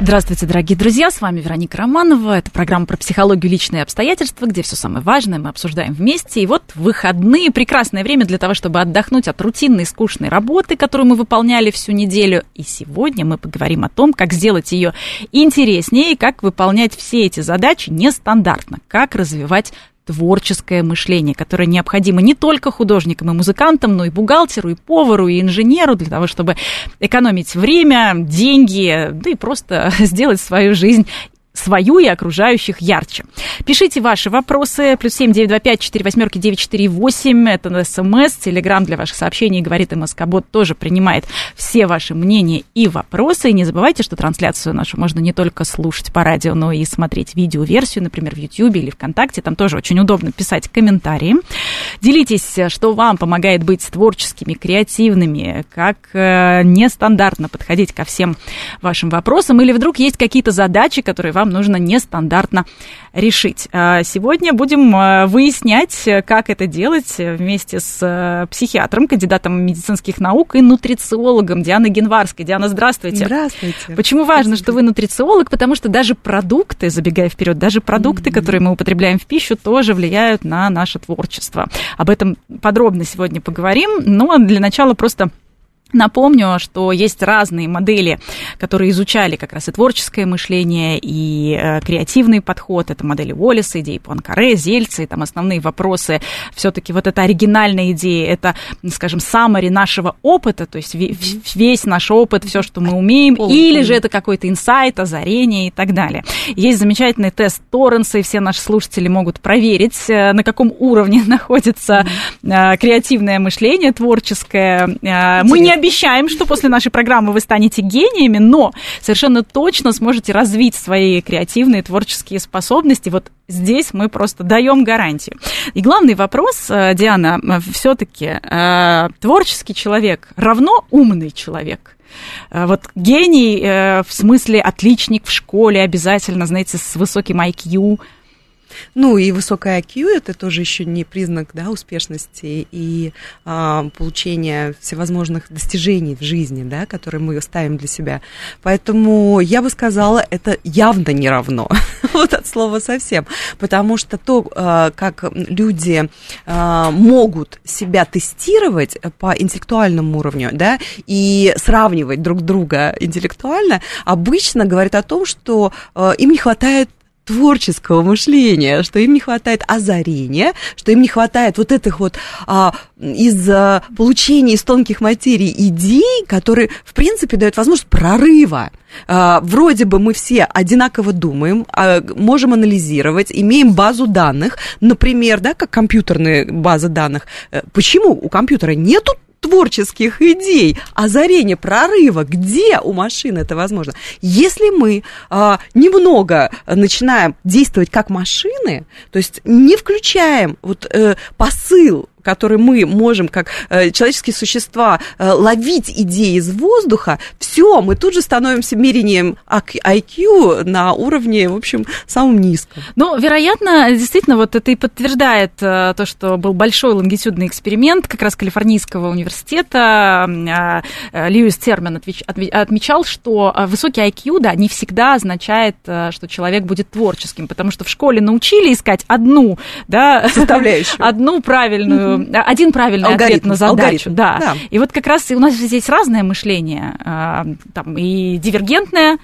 Здравствуйте, дорогие друзья, с вами Вероника Романова. Это программа про психологию личные обстоятельства, где все самое важное мы обсуждаем вместе. И вот выходные, прекрасное время для того, чтобы отдохнуть от рутинной скучной работы, которую мы выполняли всю неделю. И сегодня мы поговорим о том, как сделать ее интереснее, как выполнять все эти задачи нестандартно, как развивать творческое мышление, которое необходимо не только художникам и музыкантам, но и бухгалтеру, и повару, и инженеру для того, чтобы экономить время, деньги, да и просто сделать свою жизнь свою и окружающих ярче. Пишите ваши вопросы. Плюс семь девять два пять четыре восьмерки девять четыре восемь. Это смс. Телеграмм для ваших сообщений. Говорит МСК Бот тоже принимает все ваши мнения и вопросы. И не забывайте, что трансляцию нашу можно не только слушать по радио, но и смотреть видеоверсию, например, в YouTube или ВКонтакте. Там тоже очень удобно писать комментарии. Делитесь, что вам помогает быть творческими, креативными, как э, нестандартно подходить ко всем вашим вопросам. Или вдруг есть какие-то задачи, которые вам нужно нестандартно решить. А сегодня будем а, выяснять, как это делать вместе с а, психиатром, кандидатом медицинских наук и нутрициологом Дианой Генварской. Диана, здравствуйте. Здравствуйте. Почему важно, что вы нутрициолог? Потому что даже продукты, забегая вперед, даже продукты, mm-hmm. которые мы употребляем в пищу, тоже влияют на наше творчество. Об этом подробно сегодня поговорим, но для начала просто Напомню, что есть разные модели, которые изучали как раз и творческое мышление, и э, креативный подход. Это модели Уоллеса, идеи Пуанкаре, Зельца, и там основные вопросы. Все-таки вот эта оригинальная идея, это, скажем, саммари нашего опыта, то есть весь наш опыт, все, что мы умеем, или же это какой-то инсайт, озарение и так далее. Есть замечательный тест Торренса, и все наши слушатели могут проверить, э, на каком уровне находится э, креативное мышление, творческое. Э, мы не обещаем, что после нашей программы вы станете гениями, но совершенно точно сможете развить свои креативные творческие способности. Вот здесь мы просто даем гарантию. И главный вопрос, э, Диана, э, все-таки э, творческий человек равно умный человек? Вот гений в смысле отличник в школе обязательно, знаете, с высоким IQ – ну и высокая IQ это тоже еще не признак да, успешности и а, получения всевозможных достижений в жизни, да, которые мы ставим для себя. Поэтому я бы сказала, это явно не равно. вот от слова совсем. Потому что то, а, как люди а, могут себя тестировать по интеллектуальному уровню, да, и сравнивать друг друга интеллектуально, обычно говорит о том, что а, им не хватает творческого мышления, что им не хватает озарения, что им не хватает вот этих вот а, из а, получения из тонких материй идей, которые, в принципе, дают возможность прорыва. А, вроде бы мы все одинаково думаем, а, можем анализировать, имеем базу данных, например, да, как компьютерные базы данных. Э, почему у компьютера нету творческих идей, озарения, прорыва, где у машины это возможно. Если мы а, немного начинаем действовать как машины, то есть не включаем вот э, посыл который мы можем, как э, человеческие существа, э, ловить идеи из воздуха, все, мы тут же становимся мерением IQ на уровне, в общем, самом низком. Ну, вероятно, действительно, вот это и подтверждает э, то, что был большой лонгитюдный эксперимент как раз Калифорнийского университета. Льюис Термен отмечал, что высокий IQ, да, не всегда означает, что человек будет творческим, потому что в школе научили искать одну, да, составляющую, одну правильную один правильный алгоритм, ответ на задачу. Да. да. И вот как раз у нас здесь разное мышление, а, там и дивергентное,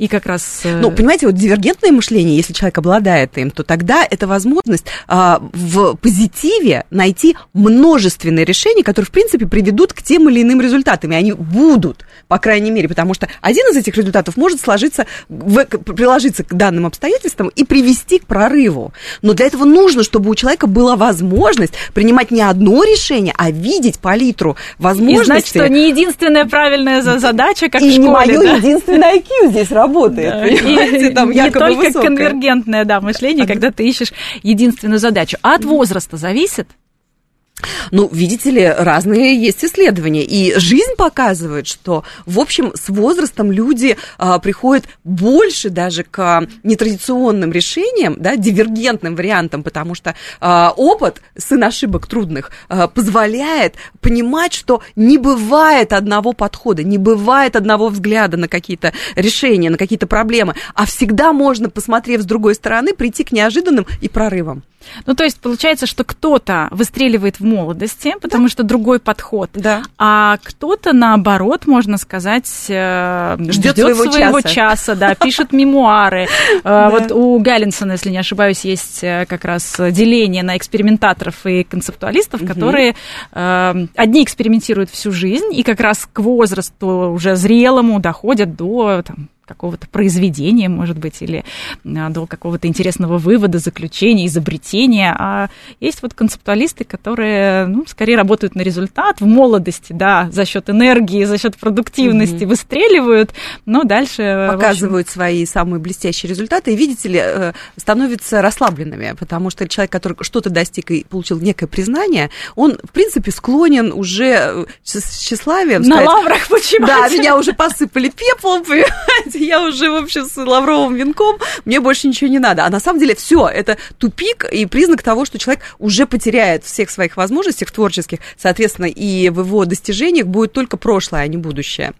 и как раз... Э, ну, понимаете, вот дивергентное мышление, если человек обладает им, то тогда это возможность а, в позитиве найти множественные решения, которые, в принципе, приведут к тем или иным результатам, и они будут, по крайней мере, потому что один из этих результатов может сложиться, в, приложиться к данным обстоятельствам и привести к прорыву. Но для этого нужно, чтобы у человека была возможность принимать не одно решение, а видеть палитру возможностей. И знать, что не единственная правильная задача, как и в школе. И не мое да? единственное IQ здесь работает работает, да. понимаете, там Не только высокое. конвергентное да, мышление, когда ты ищешь единственную задачу. А от возраста зависит? Ну, видите ли, разные есть исследования. И жизнь показывает, что, в общем, с возрастом люди а, приходят больше даже к нетрадиционным решениям, да, дивергентным вариантам, потому что а, опыт, сын ошибок трудных, а, позволяет понимать, что не бывает одного подхода, не бывает одного взгляда на какие-то решения, на какие-то проблемы, а всегда можно, посмотрев с другой стороны, прийти к неожиданным и прорывам. Ну, то есть получается, что кто-то выстреливает в молодости, потому да. что другой подход, да. а кто-то, наоборот, можно сказать, э, ждет своего, своего часа. часа, да, пишет мемуары. Э, вот у Галлинсона, если не ошибаюсь, есть э, как раз деление на экспериментаторов и концептуалистов, которые одни экспериментируют всю жизнь и как раз к возрасту уже зрелому доходят до там, какого-то произведения, может быть, или а, до какого-то интересного вывода, заключения, изобретения. А есть вот концептуалисты, которые, ну, скорее работают на результат в молодости, да, за счет энергии, за счет продуктивности угу. выстреливают, но дальше... Показывают общем... свои самые блестящие результаты и, видите ли, э, становятся расслабленными, потому что человек, который что-то достиг и получил некое признание, он, в принципе, склонен уже э, с тщеславием... На сказать, лаврах почему? Да, меня уже посыпали пеплом, понимаете, я уже, в общем, с лавровым венком, мне больше ничего не надо. А на самом деле все, это тупик и признак того, что человек уже потеряет всех своих возможностей творческих, соответственно, и в его достижениях будет только прошлое, а не будущее.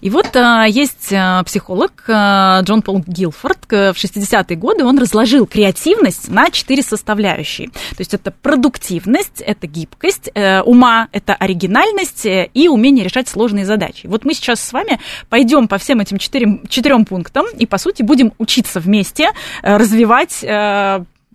И вот а, есть а, психолог а, Джон Пол Гилфорд. В 60-е годы он разложил креативность на четыре составляющие. То есть это продуктивность, это гибкость, э, ума, это оригинальность э, и умение решать сложные задачи. Вот мы сейчас с вами пойдем по всем этим четырем, четырем пунктам и, по сути, будем учиться вместе э, развивать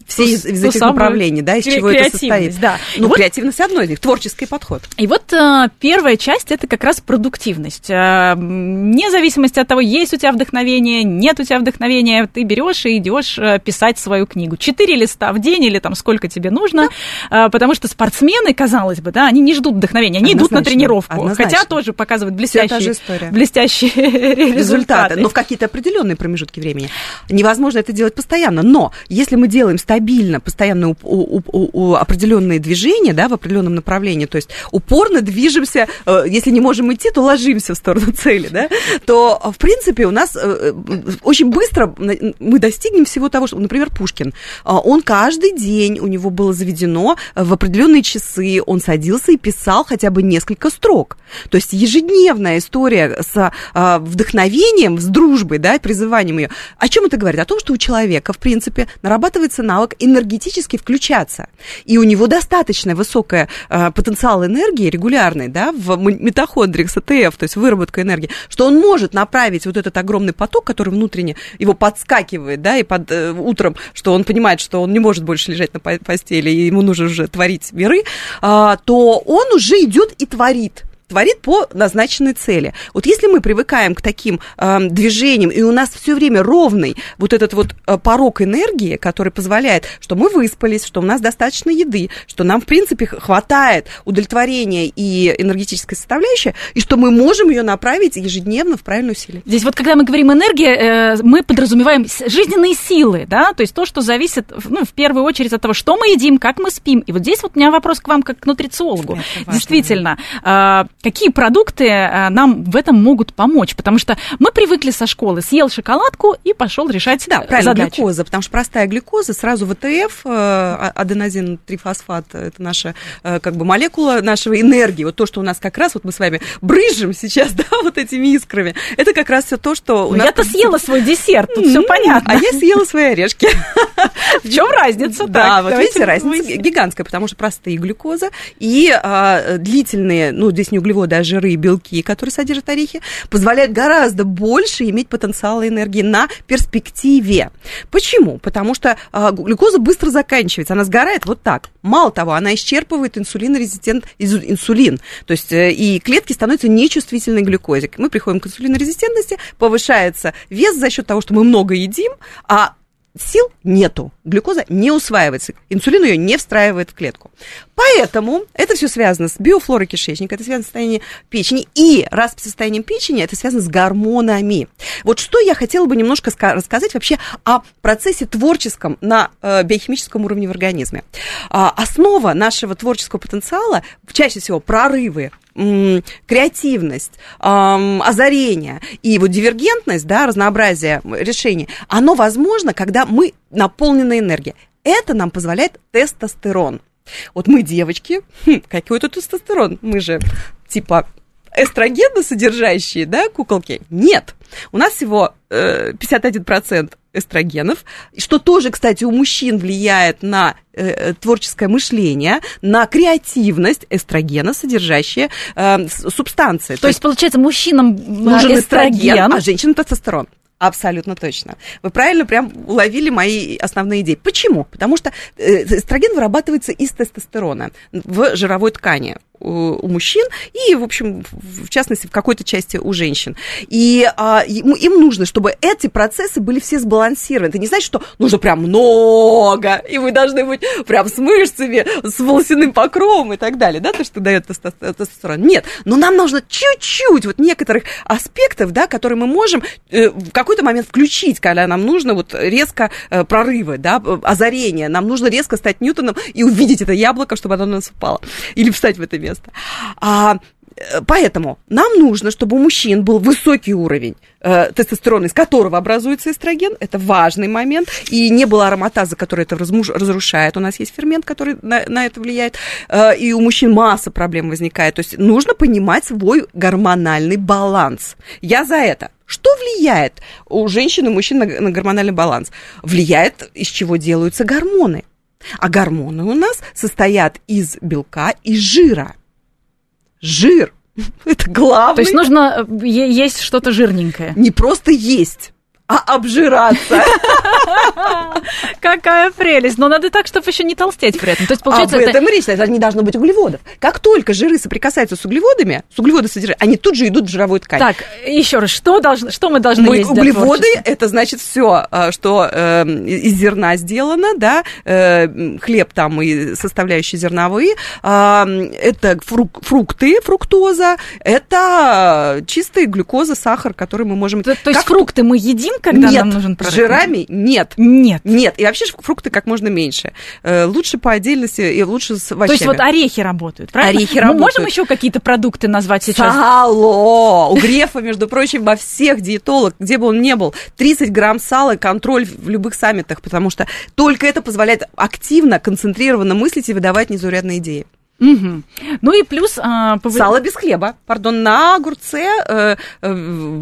все из, из этих направлений, да, из чего это состоит. Да. Ну, вот, креативность одно из них, творческий подход. И вот а, первая часть это как раз продуктивность. А, вне зависимости от того, есть у тебя вдохновение, нет у тебя вдохновения, ты берешь и идешь а, писать свою книгу. Четыре листа в день или там сколько тебе нужно, да. а, потому что спортсмены, казалось бы, да, они не ждут вдохновения, они Однозначно. идут на тренировку, Однозначно. хотя тоже показывают блестящие, блестящие результаты. результаты. Но в какие-то определенные промежутки времени. Невозможно это делать постоянно, но если мы делаем стабильно стабильно, постоянно у, у, у, у определенные движения, да, в определенном направлении, то есть упорно движемся, э, если не можем идти, то ложимся в сторону цели, да, то, в принципе, у нас э, очень быстро мы достигнем всего того, что, например, Пушкин, э, он каждый день, у него было заведено в определенные часы, он садился и писал хотя бы несколько строк. То есть ежедневная история с вдохновением, с дружбой, да, призыванием ее. О чем это говорит? О том, что у человека, в принципе, нарабатывается навык навык энергетически включаться. И у него достаточно высокая э, потенциал энергии регулярный, да, в митохондриях, СТФ, то есть выработка энергии, что он может направить вот этот огромный поток, который внутренне его подскакивает, да, и под э, утром, что он понимает, что он не может больше лежать на постели, и ему нужно уже творить миры, э, то он уже идет и творит творит по назначенной цели. Вот если мы привыкаем к таким э, движениям, и у нас все время ровный вот этот вот э, порог энергии, который позволяет, что мы выспались, что у нас достаточно еды, что нам, в принципе, хватает удовлетворения и энергетической составляющей, и что мы можем ее направить ежедневно в правильную силу. Здесь вот, когда мы говорим энергия, э, мы подразумеваем жизненные силы, да, то есть то, что зависит, ну, в первую очередь от того, что мы едим, как мы спим. И вот здесь вот у меня вопрос к вам, как к нутрициологу. Действительно, э, какие продукты э, нам в этом могут помочь? Потому что мы привыкли со школы, съел шоколадку и пошел решать да, правильно, задачи. глюкоза, потому что простая глюкоза, сразу ВТФ, э, а, аденозин-трифосфат, это наша э, как бы молекула нашего энергии, вот то, что у нас как раз, вот мы с вами брыжем сейчас, да, вот этими искрами, это как раз все то, что у нас... Я-то съела свой десерт, тут все понятно. А я съела свои орешки. В чем разница? Да, вот видите, разница гигантская, потому что простые глюкоза и а, длительные, ну, здесь не углеводы, а жиры и белки, которые содержат орехи, позволяют гораздо больше иметь потенциала энергии на перспективе. Почему? Потому что а, глюкоза быстро заканчивается, она сгорает вот так. Мало того, она исчерпывает инсулинорезистент инсулин, то есть э, и клетки становятся нечувствительны к глюкозе. Мы приходим к инсулинорезистентности, повышается вес за счет того, что мы много едим, а сил нету, глюкоза не усваивается, инсулин ее не встраивает в клетку. Поэтому это все связано с биофлорой кишечника, это связано с состоянием печени, и раз с состоянием печени, это связано с гормонами. Вот что я хотела бы немножко рассказать вообще о процессе творческом на э, биохимическом уровне в организме. А, основа нашего творческого потенциала, чаще всего прорывы креативность, озарение и вот дивергентность, да, разнообразие решений, оно возможно, когда мы наполнены энергией. Это нам позволяет тестостерон. Вот мы девочки, хм, какой тут тестостерон? Мы же типа эстрогенно содержащие, да, куколки? Нет. У нас всего э, 51% эстрогенов, что тоже, кстати, у мужчин влияет на э, творческое мышление, на креативность эстрогена, содержащие э, субстанции. То, То есть, получается, мужчинам нужен эстроген, эстроген а женщинам тестостерон. Абсолютно точно. Вы правильно прям уловили мои основные идеи. Почему? Потому что э, эстроген вырабатывается из тестостерона в жировой ткани у мужчин и, в общем, в частности, в какой-то части у женщин. И а, им, им нужно, чтобы эти процессы были все сбалансированы. Это не значит, что нужно прям много, и вы должны быть прям с мышцами, с волосяным покровом и так далее, да, то, что дает тестостерон. Нет, но нам нужно чуть-чуть вот некоторых аспектов, да, которые мы можем э, в какой-то момент включить, когда нам нужно вот резко э, прорывы, да, озарение, нам нужно резко стать Ньютоном и увидеть это яблоко, чтобы оно на нас упало, или встать в это место место. А, э, Поэтому нам нужно, чтобы у мужчин был высокий уровень э, тестостерона, из которого образуется эстроген. Это важный момент. И не было ароматаза, который это размуж, разрушает. У нас есть фермент, который на, на это влияет. Э, и у мужчин масса проблем возникает. То есть нужно понимать свой гормональный баланс. Я за это. Что влияет у женщин и мужчин на, на гормональный баланс? Влияет, из чего делаются гормоны. А гормоны у нас состоят из белка и жира жир. Это главное. То есть нужно э, есть что-то жирненькое. Не просто есть а обжираться. Какая прелесть. Но надо так, чтобы еще не толстеть при этом. То есть, получается, Об этом это... речь, это не должно быть углеводов. Как только жиры соприкасаются с углеводами, с углеводосодержанием, они тут же идут в жировую ткань. Так, еще раз, что, должно, что мы должны мы, есть Углеводы – это значит все, а, что э, из зерна сделано, да, э, хлеб там и составляющие зерновые, э, это фрук, фрукты, фруктоза, это чистая глюкоза, сахар, который мы можем... То, то есть фрукты мы едим, когда нет, нам нужен прорыв? жирами нет. Нет. Нет. И вообще фрукты как можно меньше. Э, лучше по отдельности и лучше с овощами. То есть вот орехи работают, правильно? Орехи Мы работают. можем еще какие-то продукты назвать сейчас? Сало! У Грефа, между прочим, во всех диетолог, где бы он ни был, 30 грамм сала, контроль в любых саммитах, потому что только это позволяет активно, концентрированно мыслить и выдавать незаурядные идеи. Угу. Ну и плюс... А, пов... Сало без хлеба, пардон, на огурце, э, э,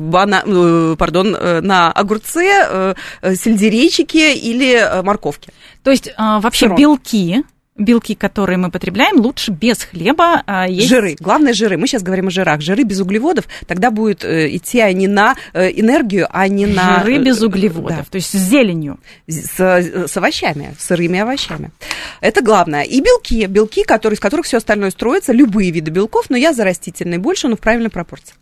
бана, э, пардон, э, на огурце, э, сельдерейчике или э, морковке. То есть а, вообще Сыром. белки белки, которые мы потребляем, лучше без хлеба а, есть... Жиры. Главное жиры. Мы сейчас говорим о жирах. Жиры без углеводов, тогда будет э, идти они на э, энергию, а не на... Жиры без углеводов, да. то есть с зеленью. С, с овощами, с сырыми овощами. Это главное. И белки. Белки, которые, из которых все остальное строится, любые виды белков, но я за растительные больше, но в правильной пропорции.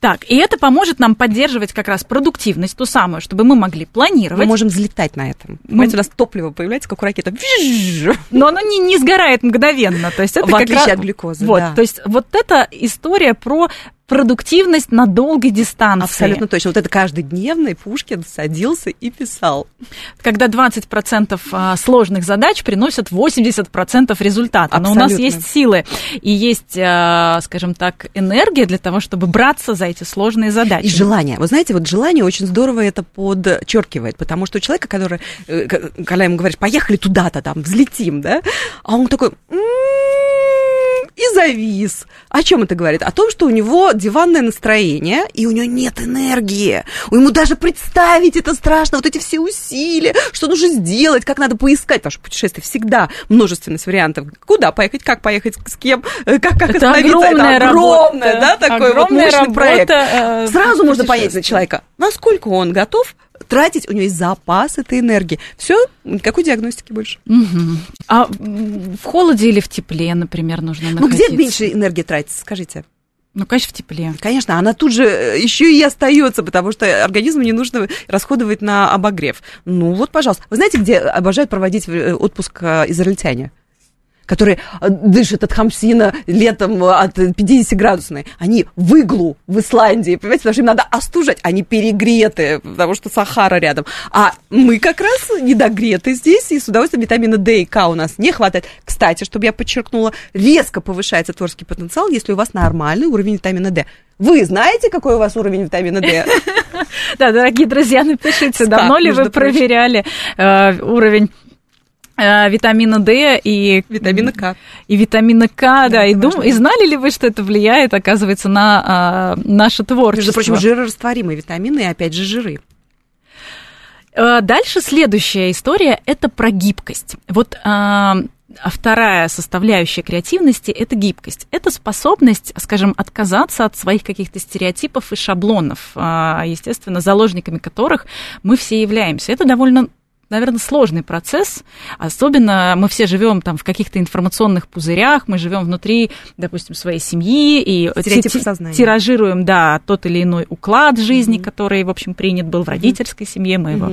Так, и это поможет нам поддерживать как раз продуктивность, ту самую, чтобы мы могли планировать. Мы можем взлетать на этом. Мы... Понимаете, у нас топливо появляется, как у ракеты. Но оно не, не сгорает мгновенно. То есть это в как отличие раз... от глюкозы, вот, да. То есть вот эта история про продуктивность на долгой дистанции. Абсолютно точно. Вот это каждодневный Пушкин садился и писал. Когда 20% а, сложных задач приносят 80% результата. Абсолютно. Но у нас есть силы и есть, а, скажем так, энергия для того, чтобы браться за эти сложные задачи. И желание. Вы знаете, вот желание очень здорово это подчеркивает, потому что у человека, который, э, когда ему говоришь, поехали туда-то, там, взлетим, да, а он такой, и завис. О чем это говорит? О том, что у него диванное настроение, и у него нет энергии. Ему даже представить это страшно, вот эти все усилия, что нужно сделать, как надо поискать. Ваше путешествие всегда множественность вариантов. Куда поехать, как поехать, с кем, э, как, как это огромная это огромное, работа. да, такой огромная вот мощный работа, проект. Э, Сразу можно понять за человека, насколько он готов тратить, у него есть запас этой энергии. Все, никакой диагностики больше. Угу. А в холоде или в тепле, например, нужно находиться? Ну, где меньше энергии тратится, скажите? Ну, конечно, в тепле. Конечно, она тут же э, еще и остается, потому что организму не нужно расходовать на обогрев. Ну вот, пожалуйста. Вы знаете, где обожают проводить э, отпуск э, израильтяне? Которые э, дышат от хамсина летом э, от 50 градусной, они в иглу в Исландии, понимаете, потому что им надо остужать, они перегреты, потому что Сахара рядом. А мы как раз недогреты здесь, и с удовольствием витамина D и К у нас не хватает. Кстати, чтобы я подчеркнула, резко повышается творческий потенциал, если у вас нормальный уровень витамина D. Вы знаете, какой у вас уровень витамина D? Да, дорогие друзья, напишите, давно ли вы проверяли э, уровень витамина D и витамина К. И витамина К, да. И, дум, и знали ли вы, что это влияет, оказывается, на а, наше творчество? Между прочим, жирорастворимые витамины и, опять же, жиры. Э, дальше следующая история – это про гибкость. Вот а вторая составляющая креативности – это гибкость. Это способность, скажем, отказаться от своих каких-то стереотипов и шаблонов, а, естественно, заложниками которых мы все являемся. Это довольно наверное, сложный процесс. Особенно мы все живем там в каких-то информационных пузырях, мы живем внутри, допустим, своей семьи и тиражируем, да, тот или иной уклад жизни, mm-hmm. который, в общем, принят был в родительской mm-hmm. семье, мы его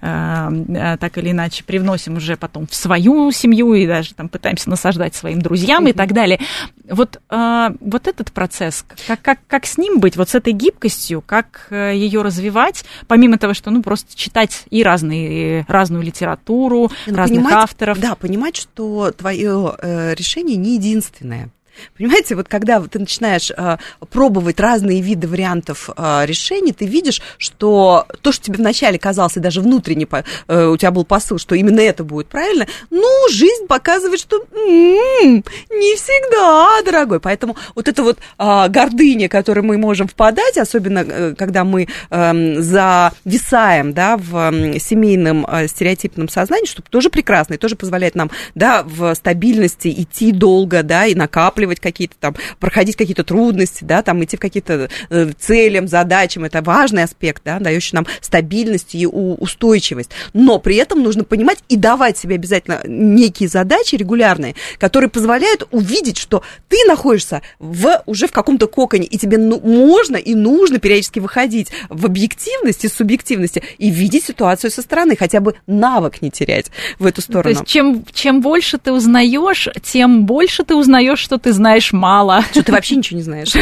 mm-hmm. э, так или иначе привносим уже потом в свою семью и даже там пытаемся насаждать своим друзьям mm-hmm. и так далее. Вот, э, вот этот процесс, как, как, как с ним быть, вот с этой гибкостью, как э, ее развивать, помимо того, что, ну, просто читать и разные, разные разную литературу, ну, разных понимать, авторов. Да, понимать, что твое э, решение не единственное. Понимаете, вот когда ты начинаешь э, пробовать разные виды вариантов э, решений, ты видишь, что то, что тебе вначале казалось, и даже внутренне э, у тебя был посыл, что именно это будет правильно, ну, жизнь показывает, что м-м, не всегда, дорогой. Поэтому вот это вот э, гордыня, которой мы можем впадать, особенно э, когда мы э, зависаем да, в э, семейном э, стереотипном сознании, что тоже прекрасно и тоже позволяет нам да, в стабильности идти долго да, и накапливать накапливать какие-то там, проходить какие-то трудности, да, там идти в какие-то э, целям, задачам, это важный аспект, да, дающий нам стабильность и устойчивость. Но при этом нужно понимать и давать себе обязательно некие задачи регулярные, которые позволяют увидеть, что ты находишься в, уже в каком-то коконе, и тебе ну, можно и нужно периодически выходить в объективности, субъективности и видеть ситуацию со стороны, хотя бы навык не терять в эту сторону. То есть чем, чем больше ты узнаешь, тем больше ты узнаешь, что ты знаешь мало. Что ты вообще ничего не знаешь.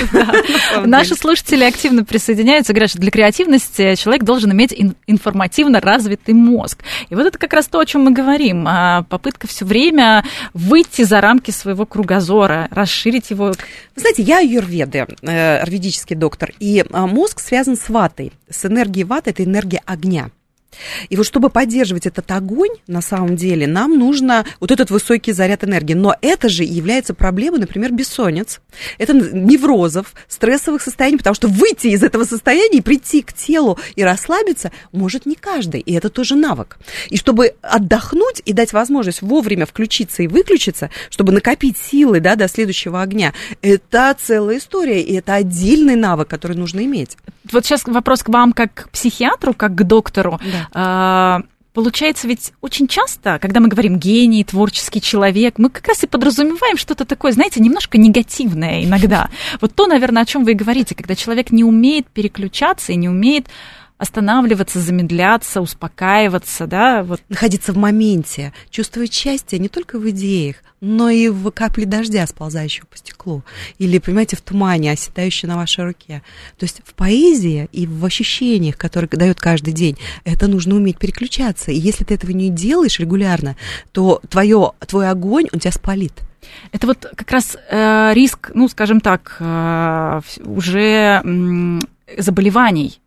Наши слушатели активно присоединяются, говорят, что для креативности человек должен иметь информативно развитый мозг. И вот это как раз то, о чем мы говорим. А, попытка все время выйти за рамки своего кругозора, расширить его. Вы знаете, я юрведы, э, аюрведический доктор, и а, мозг связан с ватой. С энергией ваты это энергия огня. И вот чтобы поддерживать этот огонь, на самом деле, нам нужно вот этот высокий заряд энергии. Но это же является проблемой, например, бессонниц. Это неврозов, стрессовых состояний, потому что выйти из этого состояния и прийти к телу и расслабиться может не каждый. И это тоже навык. И чтобы отдохнуть и дать возможность вовремя включиться и выключиться, чтобы накопить силы да, до следующего огня, это целая история, и это отдельный навык, который нужно иметь. Вот сейчас вопрос к вам как к психиатру, как к доктору. Да. А, получается, ведь очень часто, когда мы говорим гений, творческий человек, мы как раз и подразумеваем что-то такое, знаете, немножко негативное иногда. Вот то, наверное, о чем вы и говорите, когда человек не умеет переключаться и не умеет останавливаться, замедляться, успокаиваться, да, вот. Находиться в моменте, чувствовать счастье не только в идеях, но и в капле дождя, сползающего по стеклу, или, понимаете, в тумане, оседающей на вашей руке. То есть в поэзии и в ощущениях, которые дает каждый день, это нужно уметь переключаться. И если ты этого не делаешь регулярно, то твое, твой огонь, он тебя спалит. Это вот как раз э, риск, ну, скажем так, э, уже э, заболеваний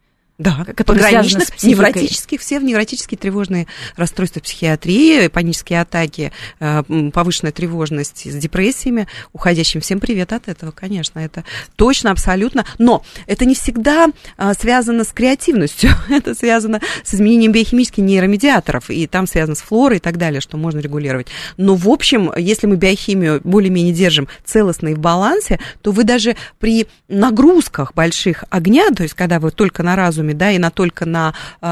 да, пограничных, невротических, все в невротические тревожные расстройства психиатрии, панические атаки, э, повышенная тревожность с депрессиями, уходящим. Всем привет от этого, конечно, это точно, абсолютно. Но это не всегда э, связано с креативностью, это связано с изменением биохимических нейромедиаторов, и там связано с флорой и так далее, что можно регулировать. Но, в общем, если мы биохимию более-менее держим целостно и в балансе, то вы даже при нагрузках больших огня, то есть когда вы только на разуме да, и на только на э,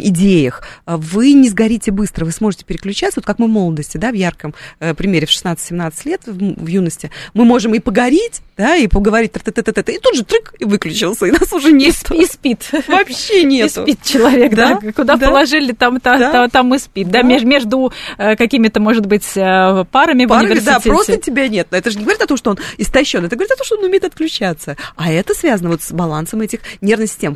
идеях, вы не сгорите быстро, вы сможете переключаться, вот как мы в молодости, да, в ярком э, примере в 16-17 лет, в, в юности, мы можем и погореть, да, и поговорить, т -т -т -т -т, и тут же трык, и выключился, и нас уже нет. И, спит. Вообще нет. И спит человек, да, да? куда да? положили, там, та, да? Та, там и спит, да, да? между э, какими-то, может быть, э, парами, парами в университете. да, просто тебя нет, это же не говорит о том, что он истощен, это говорит о том, что он умеет отключаться, а это связано вот с балансом этих нервных систем,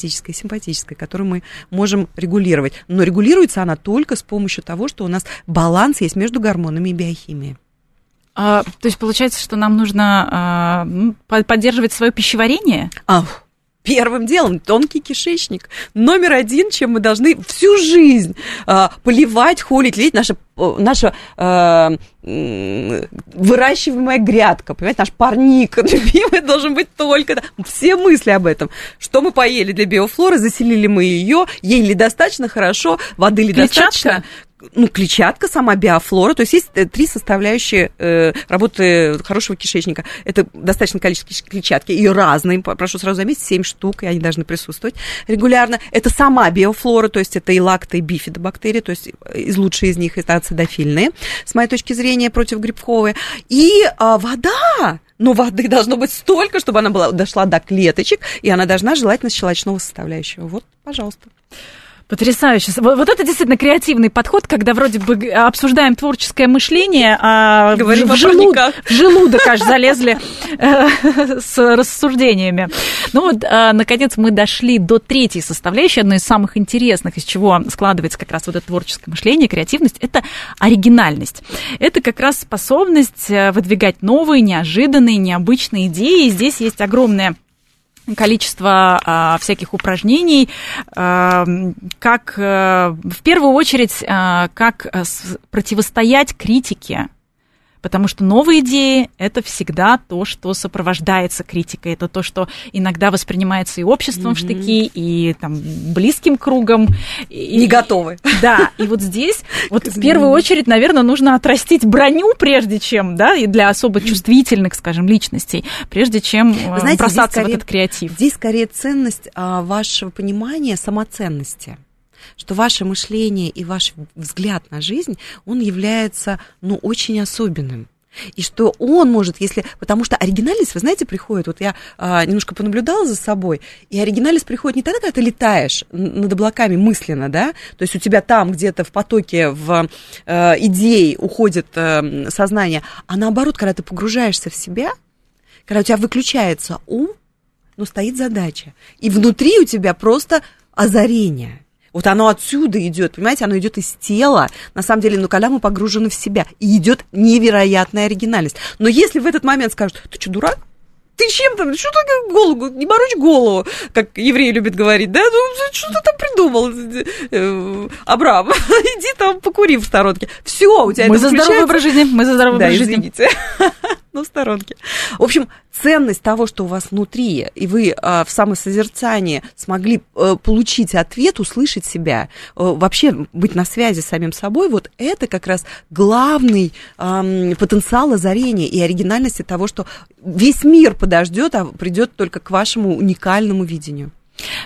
парасимпатической и симпатической, которую мы можем регулировать, но регулируется она только с помощью того, что у нас баланс есть между гормонами и биохимией. А, то есть получается, что нам нужно а, поддерживать свое пищеварение? А, первым делом тонкий кишечник. Номер один, чем мы должны всю жизнь а, поливать, холить, лить наша, наша а, выращиваемая грядка, понимаете, наш парник любимый должен быть только... Все мысли об этом. Что мы поели для биофлоры, заселили мы ее, ей ли достаточно хорошо, воды ли Клетчатка? достаточно ну, клетчатка, сама биофлора, то есть есть э, три составляющие э, работы хорошего кишечника. Это достаточно количество клетчатки, ее разные, прошу сразу заметить, 7 штук, и они должны присутствовать регулярно. Это сама биофлора, то есть это и лакто, и бифидобактерии, то есть из лучшие из них это ацидофильные, с моей точки зрения, противогрибковые. И а, вода, но воды должно быть столько, чтобы она была, дошла до клеточек, и она должна желательно щелочного составляющего. Вот, пожалуйста. Потрясающе. Вот это действительно креативный подход, когда вроде бы обсуждаем творческое мышление, а Говорим в, желуд... в желудок аж залезли э, с рассуждениями. Ну вот, э, наконец, мы дошли до третьей составляющей, одной из самых интересных, из чего складывается как раз вот это творческое мышление, креативность, это оригинальность. Это как раз способность э, выдвигать новые, неожиданные, необычные идеи. И здесь есть огромная количество а, всяких упражнений, а, как а, в первую очередь, а, как а, противостоять критике Потому что новые идеи – это всегда то, что сопровождается критикой. Это то, что иногда воспринимается и обществом mm-hmm. в штыки, и там, близким кругом. И, Не готовы. Да, и вот здесь вот в первую очередь, наверное, нужно отрастить броню, прежде чем, да, и для особо чувствительных, скажем, личностей, прежде чем э, Знаете, бросаться скорее, в этот креатив. Здесь скорее ценность а, вашего понимания самоценности что ваше мышление и ваш взгляд на жизнь, он является, ну, очень особенным. И что он может, если... Потому что оригинальность, вы знаете, приходит... Вот я а, немножко понаблюдала за собой, и оригинальность приходит не тогда, когда ты летаешь над облаками мысленно, да, то есть у тебя там где-то в потоке, в э, идей уходит э, сознание, а наоборот, когда ты погружаешься в себя, когда у тебя выключается ум, но стоит задача, и внутри у тебя просто озарение – вот оно отсюда идет, понимаете, оно идет из тела. На самом деле, ну, когда мы погружены в себя, и идет невероятная оригинальность. Но если в этот момент скажут, ты что, дурак? ты чем там, что ты голову, не морочь голову, как евреи любят говорить, да, ну, что ты там придумал, э, Абрам, иди там покури в сторонке. Все, у тебя Мы за здоровый образ жизни, мы за здоровый да, образ жизни. извините. но в сторонке. В общем, ценность того, что у вас внутри, и вы э, в самосозерцании смогли э, получить ответ, услышать себя, э, вообще быть на связи с самим собой, вот это как раз главный потенциал озарения и оригинальности того, что весь мир подождет, а придет только к вашему уникальному видению.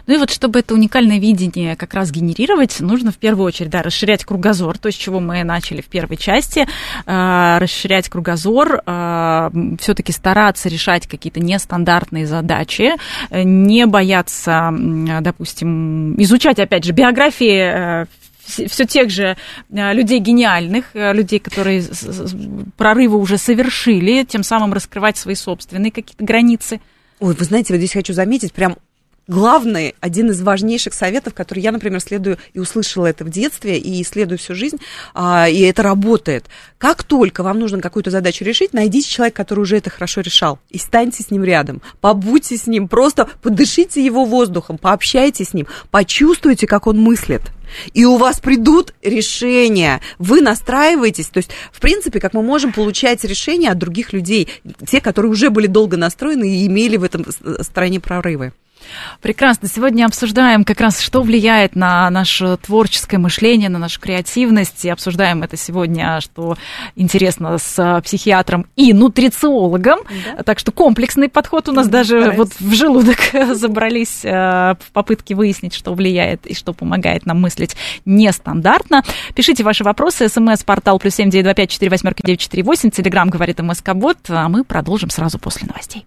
Ну и вот чтобы это уникальное видение как раз генерировать, нужно в первую очередь да, расширять кругозор, то, с чего мы начали в первой части, э, расширять кругозор, э, все-таки стараться решать какие-то нестандартные задачи, э, не бояться, допустим, изучать, опять же, биографии э, все тех же э, людей гениальных, людей, которые прорывы уже совершили, тем самым раскрывать свои собственные какие-то границы. Ой, вы знаете, вот здесь хочу заметить, прям главный, один из важнейших советов, который я, например, следую и услышала это в детстве, и исследую всю жизнь, а, и это работает. Как только вам нужно какую-то задачу решить, найдите человека, который уже это хорошо решал, и станьте с ним рядом, побудьте с ним, просто подышите его воздухом, пообщайтесь с ним, почувствуйте, как он мыслит. И у вас придут решения. Вы настраиваетесь. То есть, в принципе, как мы можем получать решения от других людей, те, которые уже были долго настроены и имели в этом стране прорывы. Прекрасно. Сегодня обсуждаем как раз, что влияет на наше творческое мышление, на нашу креативность. И обсуждаем это сегодня, что интересно, с психиатром и нутрициологом. Да. Так что комплексный подход у нас да, даже вот в желудок забрались э, в попытке выяснить, что влияет и что помогает нам мыслить нестандартно. Пишите ваши вопросы. СМС-портал плюс семь девять два пять четыре восьмерки девять четыре восемь. Телеграмм говорит МСК Бот. А мы продолжим сразу после новостей.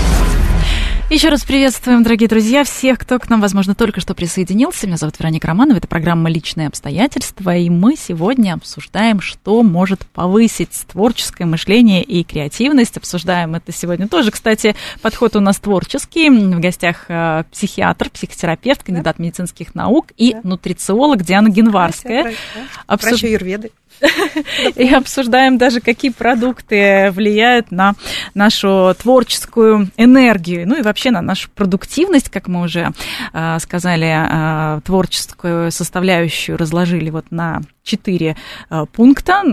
Еще раз приветствуем, дорогие друзья, всех, кто к нам, возможно, только что присоединился. Меня зовут Вероника Романова, это программа «Личные обстоятельства», и мы сегодня обсуждаем, что может повысить творческое мышление и креативность. Обсуждаем это сегодня тоже. Кстати, подход у нас творческий. В гостях э, психиатр, психотерапевт, кандидат да. медицинских наук и да. нутрициолог Диана Генварская. Да, Обсуж... юрведы и обсуждаем даже, какие продукты влияют на нашу творческую энергию, ну и вообще на нашу продуктивность, как мы уже э, сказали, э, творческую составляющую разложили вот на четыре э, пункта.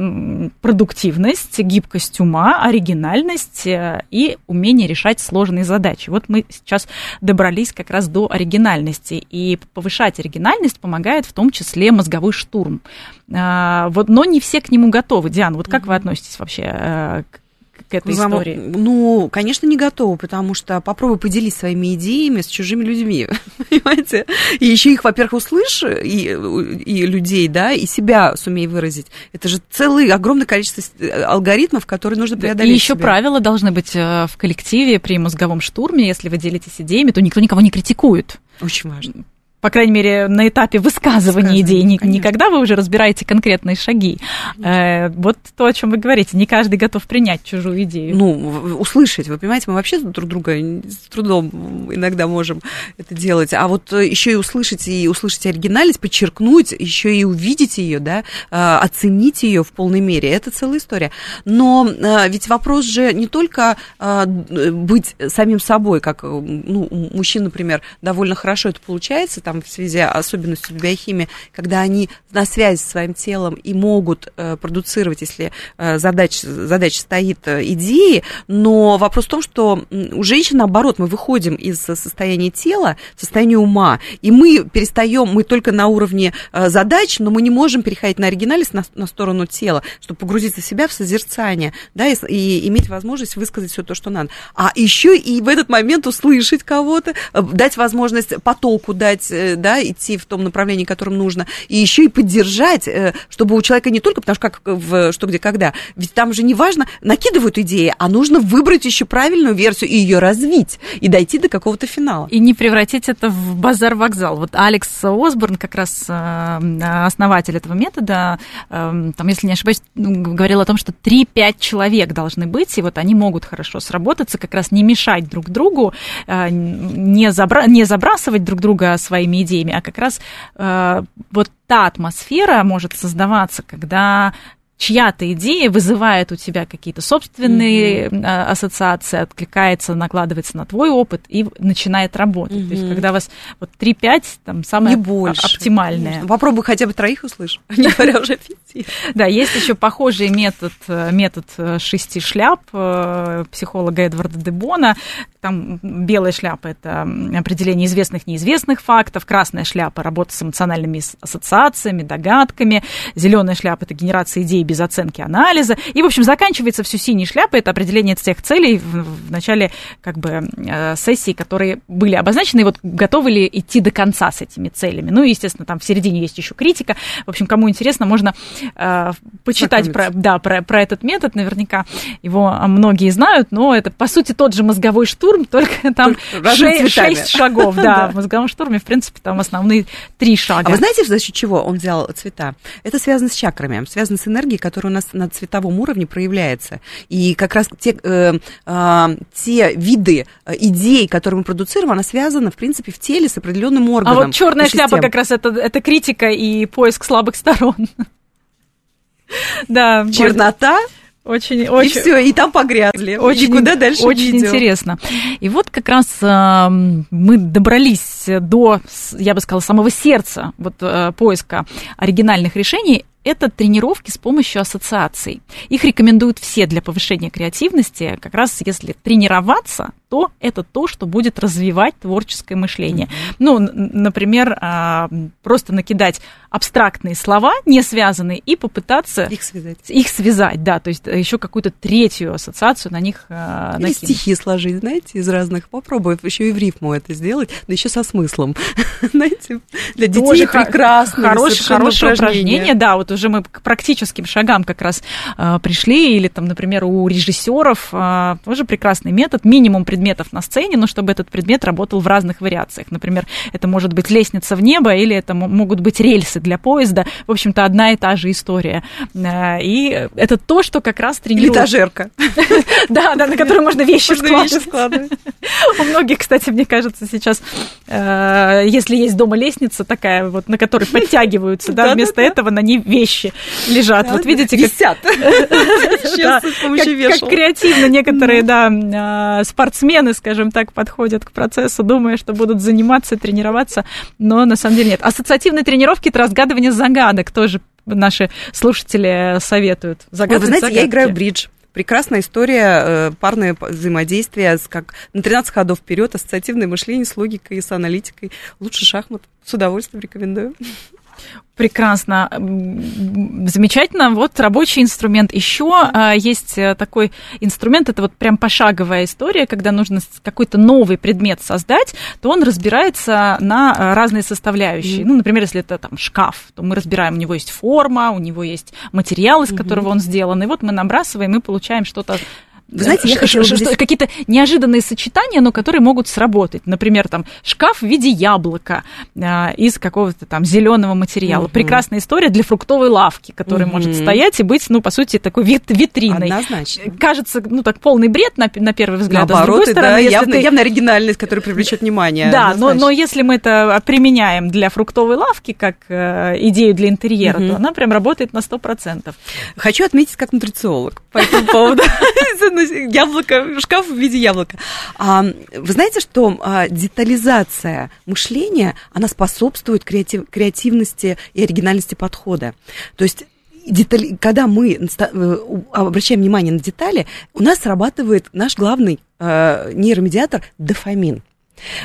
Продуктивность, гибкость ума, оригинальность э, и умение решать сложные задачи. Вот мы сейчас добрались как раз до оригинальности. И повышать оригинальность помогает в том числе мозговой штурм. Э, вот, но не все к нему готовы. Диана, вот как вы относитесь вообще к к этой Вам, истории? Ну, конечно, не готова, потому что попробуй поделись своими идеями с чужими людьми, понимаете? И еще их, во-первых, услышь, и, и людей, да, и себя сумей выразить. Это же целый огромное количество алгоритмов, которые нужно преодолеть. И еще правила должны быть э, в коллективе при мозговом штурме. Если вы делитесь идеями, то никто никого не критикует. Очень важно по крайней мере, на этапе высказывания идей, не, не когда вы уже разбираете конкретные шаги. Э, вот то, о чем вы говорите, не каждый готов принять чужую идею. Ну, услышать, вы понимаете, мы вообще друг друга с трудом иногда можем это делать, а вот еще и услышать, и услышать оригинальность, подчеркнуть, еще и увидеть ее, да, э, оценить ее в полной мере, это целая история. Но э, ведь вопрос же не только э, быть самим собой, как ну, мужчин, например, довольно хорошо это получается, там, в связи особенностью биохимии, когда они на связи со своим телом и могут э, продуцировать, если э, задача, задача стоит э, идеи, но вопрос в том, что у женщин, наоборот, мы выходим из состояния тела в состояние ума, и мы перестаем, мы только на уровне э, задач, но мы не можем переходить на оригинальность на, на сторону тела, чтобы погрузиться в себя в созерцание, да, и, и иметь возможность высказать все то, что надо. А еще и в этот момент услышать кого-то, э, дать возможность потоку дать Э, да, идти в том направлении, которым нужно, и еще и поддержать, э, чтобы у человека не только, потому что как в «Что, где, когда», ведь там же не важно, накидывают идеи, а нужно выбрать еще правильную версию и ее развить, и дойти до какого-то финала. И не превратить это в базар-вокзал. Вот Алекс Осборн, как раз э, основатель этого метода, там, если не ошибаюсь, ну, говорил о том, что 3-5 человек должны быть, и вот они могут хорошо сработаться, как раз не мешать друг другу, не, забра- не забрасывать друг друга своими своими идеями, а как раз э, вот та атмосфера может создаваться, когда чья-то идея вызывает у тебя какие-то собственные mm-hmm. ассоциации, откликается, накладывается на твой опыт и начинает работать. Mm-hmm. То есть, когда у вас вот 3-5, там самое Не больше. оптимальное. Попробуй хотя бы троих услышь, не говоря уже пяти. Да, есть еще похожий метод, э, метод э, шести шляп психолога Эдварда Дебона. Там белая шляпа – это определение известных неизвестных фактов, красная шляпа – работа с эмоциональными ассоциациями, догадками, зеленая шляпа – это генерация идей без оценки анализа. И, в общем, заканчивается все синей шляпой. Это определение всех целей в, в начале как бы э, сессии, которые были обозначены, и вот готовы ли идти до конца с этими целями. Ну, естественно, там в середине есть еще критика. В общем, кому интересно, можно э, почитать про, да, про, про этот метод. Наверняка его многие знают, но это, по сути, тот же мозговой штурм, только там только 6, 6 шагов. Да, в мозговом штурме, в принципе, там основные три шага. А вы знаете, за счет чего он взял цвета? Это связано с чакрами, связано с энергией, которая у нас на цветовом уровне проявляется. И как раз те, э, э, те виды э, идей, которые мы продуцируем, она связана, в принципе, в теле с определенным органом. А вот черная шляпа как раз это, это критика и поиск слабых сторон. Да. Чернота Очень, очень. И все, и там погрязли. Очень, Никуда дальше очень не интересно. И вот как раз э, мы добрались до, я бы сказала, самого сердца вот, э, поиска оригинальных решений это тренировки с помощью ассоциаций. Их рекомендуют все для повышения креативности. Как раз если тренироваться, то это то, что будет развивать творческое мышление. Mm-hmm. Ну, например, а, просто накидать абстрактные слова, не связанные, и попытаться их связать. Их связать, да, то есть еще какую-то третью ассоциацию на них а, Или стихи сложить, знаете, из разных. Попробуй еще и в рифму это сделать, да еще со смыслом. знаете, для детей прекрасно. Хорошее упражнение, да, вот уже мы к практическим шагам как раз а, пришли, или там, например, у режиссеров тоже прекрасный метод, минимум предметов на сцене, но чтобы этот предмет работал в разных вариациях. Например, это может быть лестница в небо, или это могут быть рельсы для поезда. В общем-то, одна и та же история. Э, и это то, что как раз тренирует... Этажерка. Да, да, на которую можно вещи складывать. У многих, кстати, мне кажется, сейчас, э, если есть дома лестница такая, вот, на которой подтягиваются, да, вместо этого на ней вещи лежат. Вот видите, как... Висят. Как креативно некоторые, да, э, спортсмены спортсмены, скажем так, подходят к процессу, думая, что будут заниматься, тренироваться, но на самом деле нет. Ассоциативные тренировки – это разгадывание загадок, тоже наши слушатели советуют. Загадывать Вы знаете, загадки. я играю в бридж. Прекрасная история, э, парное взаимодействие, как на 13 ходов вперед, ассоциативное мышление с логикой и с аналитикой. Лучше шахмат. С удовольствием рекомендую. Прекрасно, замечательно. Вот рабочий инструмент. Еще а, есть э, такой инструмент, это вот прям пошаговая история, когда нужно какой-то новый предмет создать, то он разбирается на э, разные составляющие. Mm-hmm. Ну, например, если это там шкаф, то мы разбираем, у него есть форма, у него есть материал, из которого mm-hmm. он сделан, и вот мы набрасываем и получаем что-то вы знаете, я хочу здесь... какие-то неожиданные сочетания, но которые могут сработать. Например, там шкаф в виде яблока а, из какого-то там зеленого материала. Угу. Прекрасная история для фруктовой лавки, которая угу. может стоять и быть, ну, по сути, такой вит витриной. Однозначно. Кажется, ну, так полный бред на, на первый взгляд. Наоборот, а с другой стороны, да, явно, ты... явно оригинальность, которая привлечет внимание. Да, но, но если мы это применяем для фруктовой лавки как э, идею для интерьера, угу. то она прям работает на 100%. Хочу отметить как нутрициолог по этому поводу. яблоко, шкаф в виде яблока. А, вы знаете, что а, детализация мышления, она способствует креатив, креативности и оригинальности подхода. То есть когда мы э, обращаем внимание на детали, у нас срабатывает наш главный э, нейромедиатор дофамин.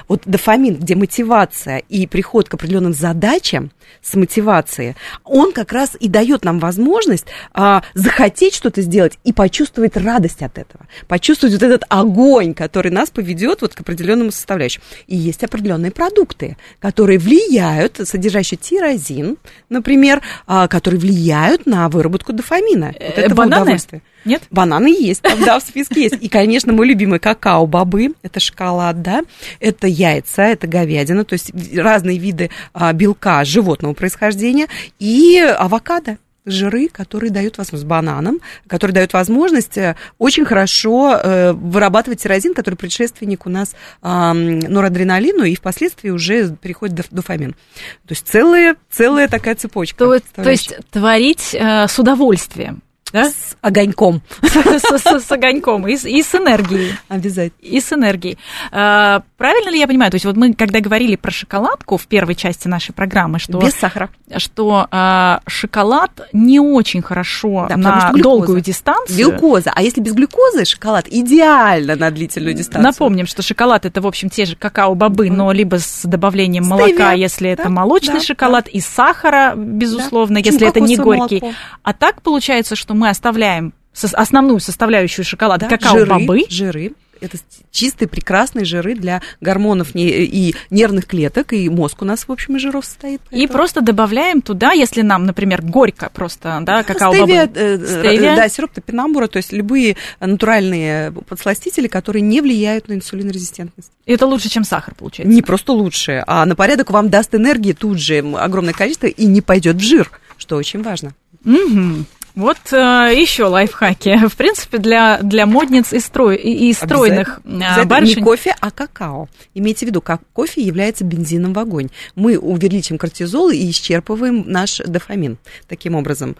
Вот дофамин, где мотивация и приход к определенным задачам с мотивацией, он как раз и дает нам возможность а, захотеть что-то сделать и почувствовать радость от этого, почувствовать вот этот огонь, который нас поведет вот к определенному составляющим. И есть определенные продукты, которые влияют, содержащие тирозин, например, а, которые влияют на выработку дофамина. Вот э, это Бананы? Нет? Бананы есть, там, да, в списке есть. И, конечно, мой любимый какао-бобы, это шоколад, да, это яйца, это говядина, то есть разные виды а, белка животного происхождения и авокадо жиры, которые дают возможность, с бананом, которые дают возможность э, очень хорошо э, вырабатывать тирозин, который предшественник у нас э, норадреналину, и впоследствии уже переходит до дофамин. То есть целая, целая такая цепочка. То, то есть творить э, с удовольствием да? С огоньком. С, огоньком и, с энергией. Обязательно. И с энергией. А, правильно ли я понимаю? То есть вот мы, когда говорили про шоколадку в первой части нашей программы, что... Без сахара. Что а, шоколад не очень хорошо на долгую дистанцию. Глюкоза. А если без глюкозы, шоколад идеально на длительную дистанцию. Напомним, что шоколад это, в общем, те же какао-бобы, но либо с добавлением молока, если это молочный шоколад, и сахара, безусловно, если это не горький. А так получается, что мы мы оставляем основную составляющую шоколада, да, какао-бобы. Жиры, жиры. Это чистые, прекрасные жиры для гормонов и нервных клеток, и мозг у нас, в общем, из жиров состоит. И просто добавляем туда, если нам, например, горько просто, да, какао-бобы. Стевия, э, Стевия. Да, сироп топинамбура, то есть любые натуральные подсластители, которые не влияют на инсулинорезистентность. Это лучше, чем сахар, получается? Не просто лучше, а на порядок вам даст энергии тут же огромное количество и не пойдет в жир, что очень важно. Угу. Вот э, еще лайфхаки. В принципе, для, для модниц и, строй, и, стройных э, барышень. Не кофе, а какао. Имейте в виду, как кофе является бензином в огонь. Мы увеличим кортизол и исчерпываем наш дофамин. Таким образом,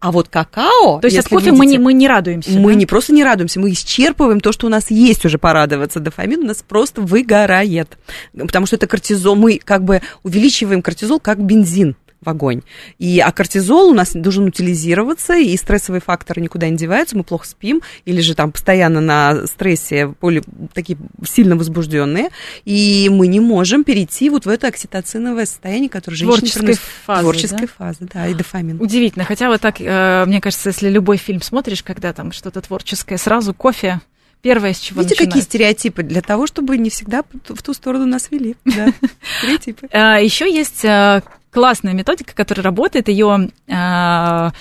А вот какао... То есть от кофе видите, мы, не, мы не радуемся, Мы да? не просто не радуемся, мы исчерпываем то, что у нас есть уже порадоваться. Дофамин у нас просто выгорает. Потому что это кортизол, мы как бы увеличиваем кортизол как бензин в огонь. И, а кортизол у нас должен утилизироваться, и стрессовые факторы никуда не деваются, мы плохо спим, или же там постоянно на стрессе, более, такие сильно возбужденные, и мы не можем перейти вот в это окситоциновое состояние, которое женщина Творческой фазы, Творческой да? фазы, да, и дофамин. Удивительно, хотя вот так, э, мне кажется, если любой фильм смотришь, когда там что-то творческое, сразу кофе, первое, с чего Видите, начинают. какие стереотипы для того, чтобы не всегда в ту сторону нас вели. Да, стереотипы. А, Еще есть э, классная методика, которая работает, ее а,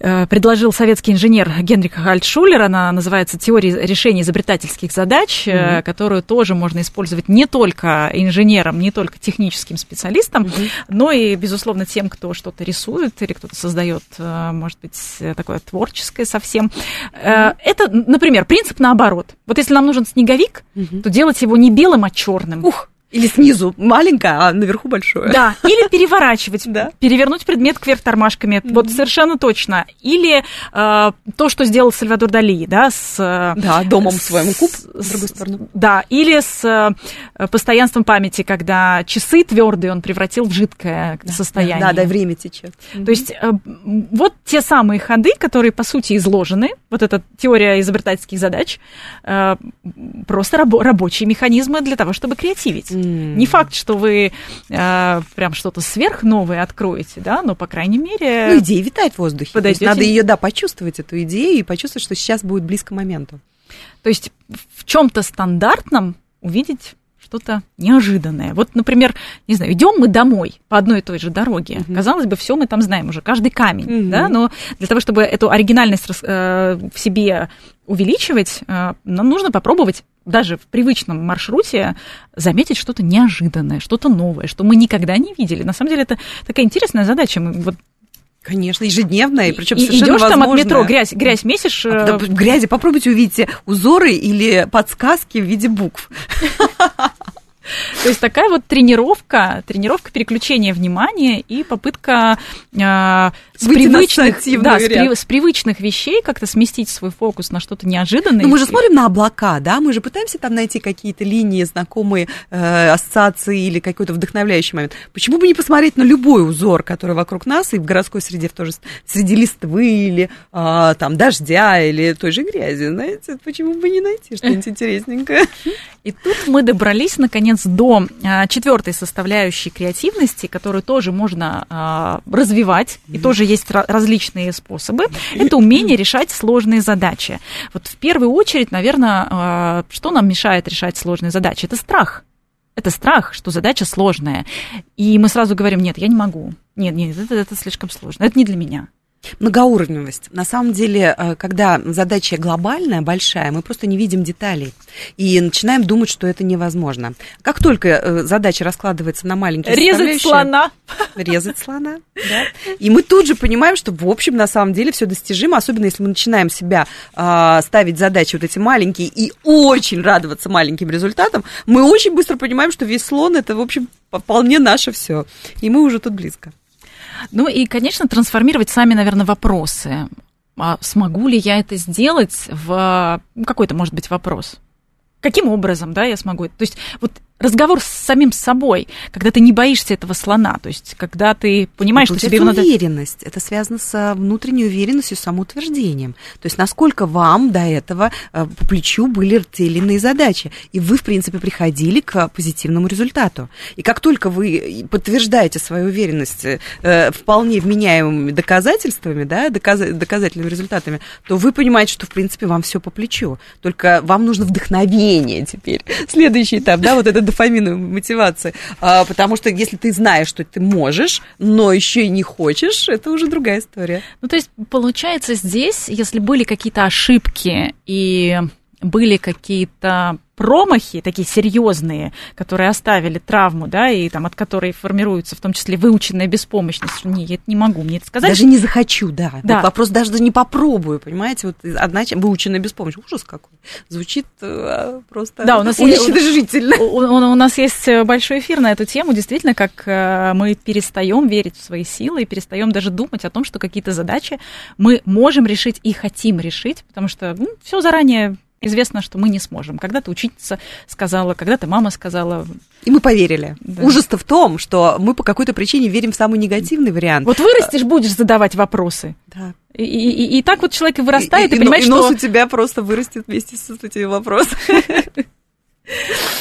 э, предложил советский инженер Генрих Хальтшулер. Она называется «Теория решения изобретательских задач», mm-hmm. которую тоже можно использовать не только инженерам, не только техническим специалистам, mm-hmm. но и, безусловно, тем, кто что-то рисует или кто-то создает, э, может быть, такое творческое совсем. Mm-hmm. Это, например, принцип наоборот. Вот если нам нужен снеговик, mm-hmm. то делать его не белым, а черным. Ух! Или снизу маленькое, а наверху большое. Да, или переворачивать, да. перевернуть предмет кверх тормашками, mm-hmm. вот совершенно точно. Или э, то, что сделал Сальвадор Дали, да, с... Да, домом с, своему куб, с другой стороны. Да, или с э, постоянством памяти, когда часы твердые он превратил в жидкое да, состояние. Да, да, время течет. Mm-hmm. То есть э, вот те самые ходы, которые, по сути, изложены, вот эта теория изобретательских задач, э, просто раб- рабочие механизмы для того, чтобы креативить. Не факт, что вы э, прям что-то сверхновое откроете, да, но, по крайней мере... Ну, идея витает в воздухе. Подойдете... Надо ее, да, почувствовать, эту идею, и почувствовать, что сейчас будет близко моменту. То есть в чем-то стандартном увидеть что-то неожиданное. Вот, например, не знаю, идем мы домой по одной и той же дороге. Угу. Казалось бы, все мы там знаем уже, каждый камень, угу. да, но для того, чтобы эту оригинальность э, в себе увеличивать, э, нам нужно попробовать даже в привычном маршруте заметить что-то неожиданное, что-то новое, что мы никогда не видели. На самом деле это такая интересная задача. Мы вот Конечно, ежедневная, причем и, совершенно Идешь там от метро, грязь, грязь месишь. А, в грязи попробуйте увидеть узоры или подсказки в виде букв. То есть такая вот тренировка, тренировка переключения внимания и попытка э, с, привычных, да, с, при, с привычных вещей как-то сместить свой фокус на что-то неожиданное. Но мы же смотрим на облака, да, мы же пытаемся там найти какие-то линии, знакомые э, ассоциации или какой-то вдохновляющий момент. Почему бы не посмотреть на любой узор, который вокруг нас и в городской среде в тоже среди листвы или э, там дождя или той же грязи, знаете, почему бы не найти что-нибудь интересненькое? И тут мы добрались наконец до э, четвертой составляющей креативности, которую тоже можно э, развивать и тоже есть различные способы. Это умение решать сложные задачи. Вот в первую очередь, наверное, а, что нам мешает решать сложные задачи? Это страх. Это страх, что задача сложная. И мы сразу говорим, нет, я не могу. Нет, нет, это, это слишком сложно. Это не для меня. Многоуровневость. На самом деле, э, когда задача глобальная, большая, мы просто не видим деталей и начинаем думать, что это невозможно. Как только э, задача раскладывается на маленькие Резать слона. Резать слона, да. И мы тут же понимаем, что, в общем, на самом деле все достижимо, особенно если мы начинаем себя э, ставить задачи вот эти маленькие и очень радоваться маленьким результатам, мы очень быстро понимаем, что весь слон это, в общем, вполне наше все. И мы уже тут близко. Ну и, конечно, трансформировать сами, наверное, вопросы. А смогу ли я это сделать в ну, какой-то, может быть, вопрос? Каким образом, да, я смогу? То есть вот разговор с самим собой, когда ты не боишься этого слона, то есть когда ты понимаешь, что тебе его надо... уверенность, это связано с внутренней уверенностью, самоутверждением. То есть насколько вам до этого э, по плечу были те или иные задачи, и вы, в принципе, приходили к позитивному результату. И как только вы подтверждаете свою уверенность э, вполне вменяемыми доказательствами, да, доказ... доказательными результатами, то вы понимаете, что, в принципе, вам все по плечу. Только вам нужно вдохновение теперь. Следующий этап, да, вот этот дофаминовой мотивации. А, потому что если ты знаешь, что ты можешь, но еще и не хочешь, это уже другая история. Ну, то есть, получается, здесь, если были какие-то ошибки и были какие-то промахи, такие серьезные, которые оставили травму, да, и там от которой формируется в том числе выученная беспомощность. Нет, я это не могу мне это сказать. Даже не захочу, да. да. Вот вопрос даже не попробую, понимаете, вот одна выученная беспомощность. Ужас какой. Звучит э, просто да, у нас уничтожительно. Есть, у, у, у нас есть большой эфир на эту тему, действительно, как э, мы перестаем верить в свои силы и перестаем даже думать о том, что какие-то задачи мы можем решить и хотим решить, потому что ну, все заранее известно, что мы не сможем. Когда-то учительница сказала, когда-то мама сказала. И мы поверили. Да. Ужас-то в том, что мы по какой-то причине верим в самый негативный вариант. Вот вырастешь, будешь задавать вопросы. Да. И, и, и так вот человек и вырастает, и, и, и понимает, и нос что... у тебя просто вырастет вместе с этими вопросами.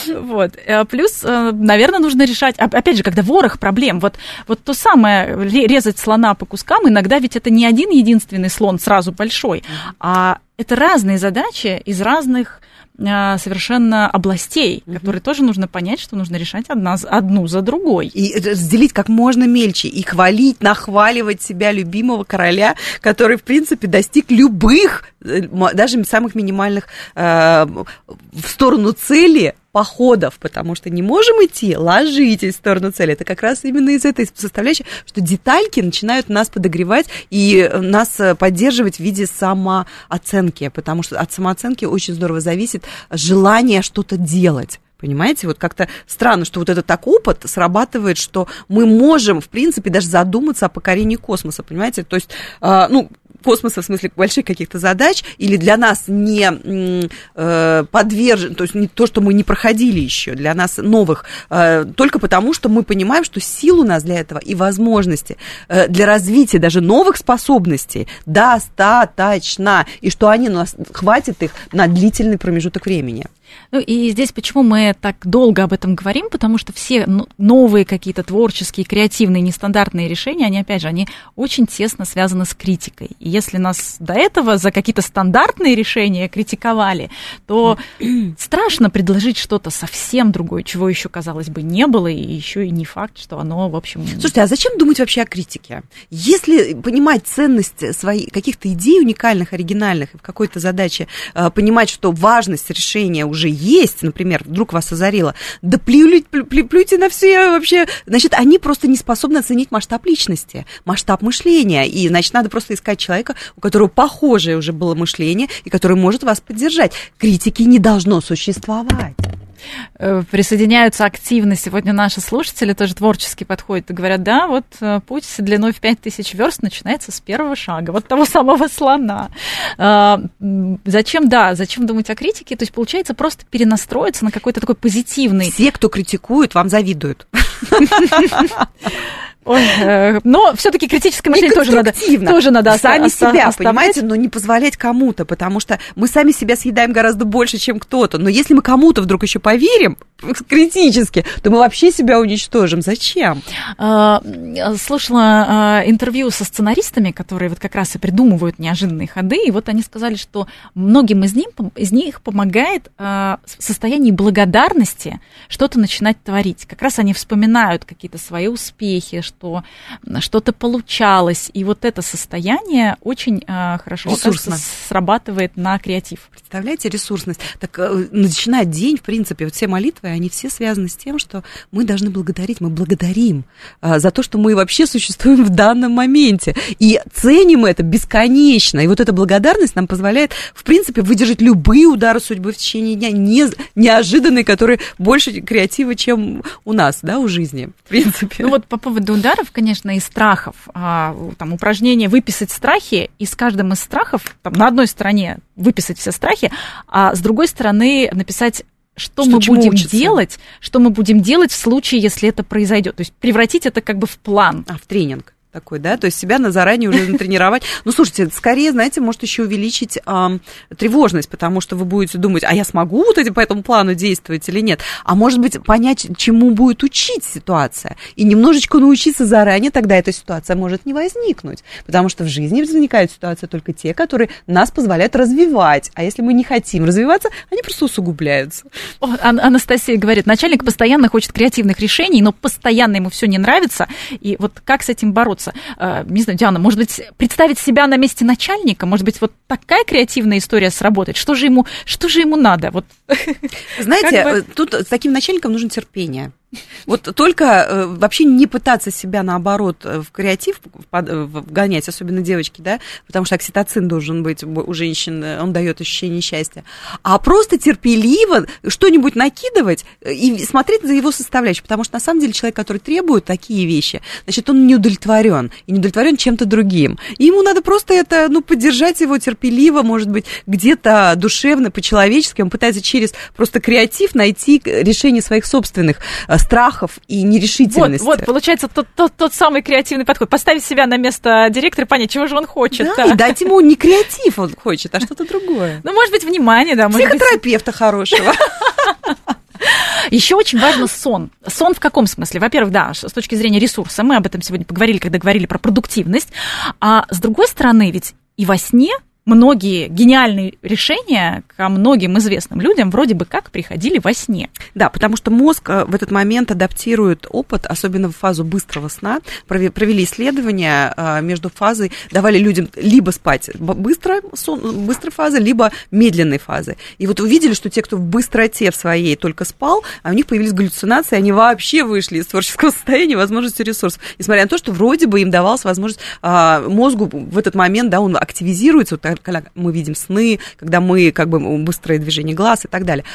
Вот. Э, плюс, э, наверное, нужно решать, опять же, когда ворох проблем, вот, вот то самое, резать слона по кускам, иногда ведь это не один единственный слон сразу большой, а это разные задачи из разных а, совершенно областей, угу. которые тоже нужно понять, что нужно решать одна, одну за другой. И разделить как можно мельче, и хвалить, нахваливать себя любимого короля, который, в принципе, достиг любых, э, даже самых минимальных э, в сторону цели походов, потому что не можем идти, ложитесь в сторону цели. Это как раз именно из этой составляющей, что детальки начинают нас подогревать и нас поддерживать в виде самооценки, потому что от самооценки очень здорово зависит желание что-то делать. Понимаете, вот как-то странно, что вот этот так опыт срабатывает, что мы можем, в принципе, даже задуматься о покорении космоса, понимаете? То есть, э, ну, космоса, в смысле больших каких-то задач, или для нас не э, подвержен, то есть не то, что мы не проходили еще, для нас новых, э, только потому, что мы понимаем, что сил у нас для этого и возможности э, для развития даже новых способностей достаточно, и что они у нас хватит их на длительный промежуток времени. Ну и здесь почему мы так долго об этом говорим, потому что все новые какие-то творческие, креативные, нестандартные решения, они, опять же, они очень тесно связаны с критикой. И если нас до этого за какие-то стандартные решения критиковали, то страшно предложить что-то совсем другое, чего еще, казалось бы, не было, и еще и не факт, что оно, в общем... Слушайте, а зачем думать вообще о критике? Если понимать ценность своих каких-то идей уникальных, оригинальных, и в какой-то задаче э, понимать, что важность решения уже есть, например, вдруг вас озарило, да плюйте, плюйте на все вообще. Значит, они просто не способны оценить масштаб личности, масштаб мышления. И, значит, надо просто искать человека, у которого похожее уже было мышление, и который может вас поддержать. Критики не должно существовать. Э, присоединяются активно сегодня наши слушатели, тоже творчески подходят и говорят, да, вот э, путь длиной в 5000 верст начинается с первого шага, вот того самого слона. А, зачем, да, зачем думать о критике? То есть, получается, просто перенастроиться на какой-то такой позитивный... Все, кто критикует, вам завидуют. Ой, э, но все-таки критическое мышление тоже надо, тоже надо сами оста- себя, оставлять. понимаете, но не позволять кому-то, потому что мы сами себя съедаем гораздо больше, чем кто-то. Но если мы кому-то вдруг еще поверим критически, то мы вообще себя уничтожим. Зачем? А, слушала а, интервью со сценаристами, которые вот как раз и придумывают неожиданные ходы, и вот они сказали, что многим из них, из них помогает а, в состоянии благодарности что-то начинать творить. Как раз они вспоминают какие-то свои успехи, что что-то получалось. И вот это состояние очень хорошо кажется, срабатывает на креатив. Представляете, ресурсность. Так э, начинать день, в принципе, вот все молитвы, они все связаны с тем, что мы должны благодарить, мы благодарим э, за то, что мы вообще существуем в данном моменте. И ценим это бесконечно. И вот эта благодарность нам позволяет, в принципе, выдержать любые удары судьбы в течение дня, не, неожиданные, которые больше креатива, чем у нас, да, у жизни, в принципе. Ну вот по поводу ударов, конечно, и страхов. А, там упражнение выписать страхи, и с каждым из страхов там, на одной стороне выписать все страхи, а с другой стороны написать что, что мы будем учиться. делать, что мы будем делать в случае, если это произойдет. То есть превратить это как бы в план. А, в тренинг такой, да, то есть себя на заранее уже натренировать. Ну, слушайте, скорее, знаете, может еще увеличить э, тревожность, потому что вы будете думать, а я смогу вот эти по этому плану действовать или нет? А может быть, понять, чему будет учить ситуация, и немножечко научиться заранее, тогда эта ситуация может не возникнуть, потому что в жизни возникают ситуации только те, которые нас позволяют развивать, а если мы не хотим развиваться, они просто усугубляются. О, Анастасия говорит, начальник постоянно хочет креативных решений, но постоянно ему все не нравится, и вот как с этим бороться? Хочется. Э, не знаю, Диана, может быть, представить себя на месте начальника, может быть, вот такая креативная история сработает. Что же ему, что же ему надо? Вот. Знаете, бы... Э, тут с таким начальником нужно терпение. Вот только э, вообще не пытаться себя, наоборот, э, в креатив э, вгонять, особенно девочки, да, потому что окситоцин должен быть у женщин, он дает ощущение счастья, а просто терпеливо что-нибудь накидывать и смотреть за его составляющей, потому что на самом деле человек, который требует такие вещи, значит, он не удовлетворен, и не удовлетворен чем-то другим. И ему надо просто это, ну, поддержать его терпеливо, может быть, где-то душевно, по-человечески, он пытается через просто креатив найти решение своих собственных страхов и нерешительности. Вот, вот получается тот, тот, тот самый креативный подход. Поставить себя на место директора понять, чего же он хочет. Да, да. и дать ему не креатив он хочет, а что-то другое. Ну, может быть, внимание, да. Психотерапевта быть... хорошего. Еще очень важно сон. Сон в каком смысле? Во-первых, да, с точки зрения ресурса, мы об этом сегодня поговорили, когда говорили про продуктивность. А с другой стороны, ведь и во сне многие гениальные решения ко многим известным людям вроде бы как приходили во сне. Да, потому что мозг э, в этот момент адаптирует опыт, особенно в фазу быстрого сна. Провели исследования э, между фазой, давали людям либо спать быстро, сон, быстрой фазы, либо медленной фазы. И вот увидели, что те, кто в быстроте в своей только спал, а у них появились галлюцинации, они вообще вышли из творческого состояния, возможности ресурсов. Несмотря на то, что вроде бы им давалась возможность а, мозгу в этот момент, да, он активизируется, вот когда мы видим сны, когда мы как бы быстрое движение глаз и так далее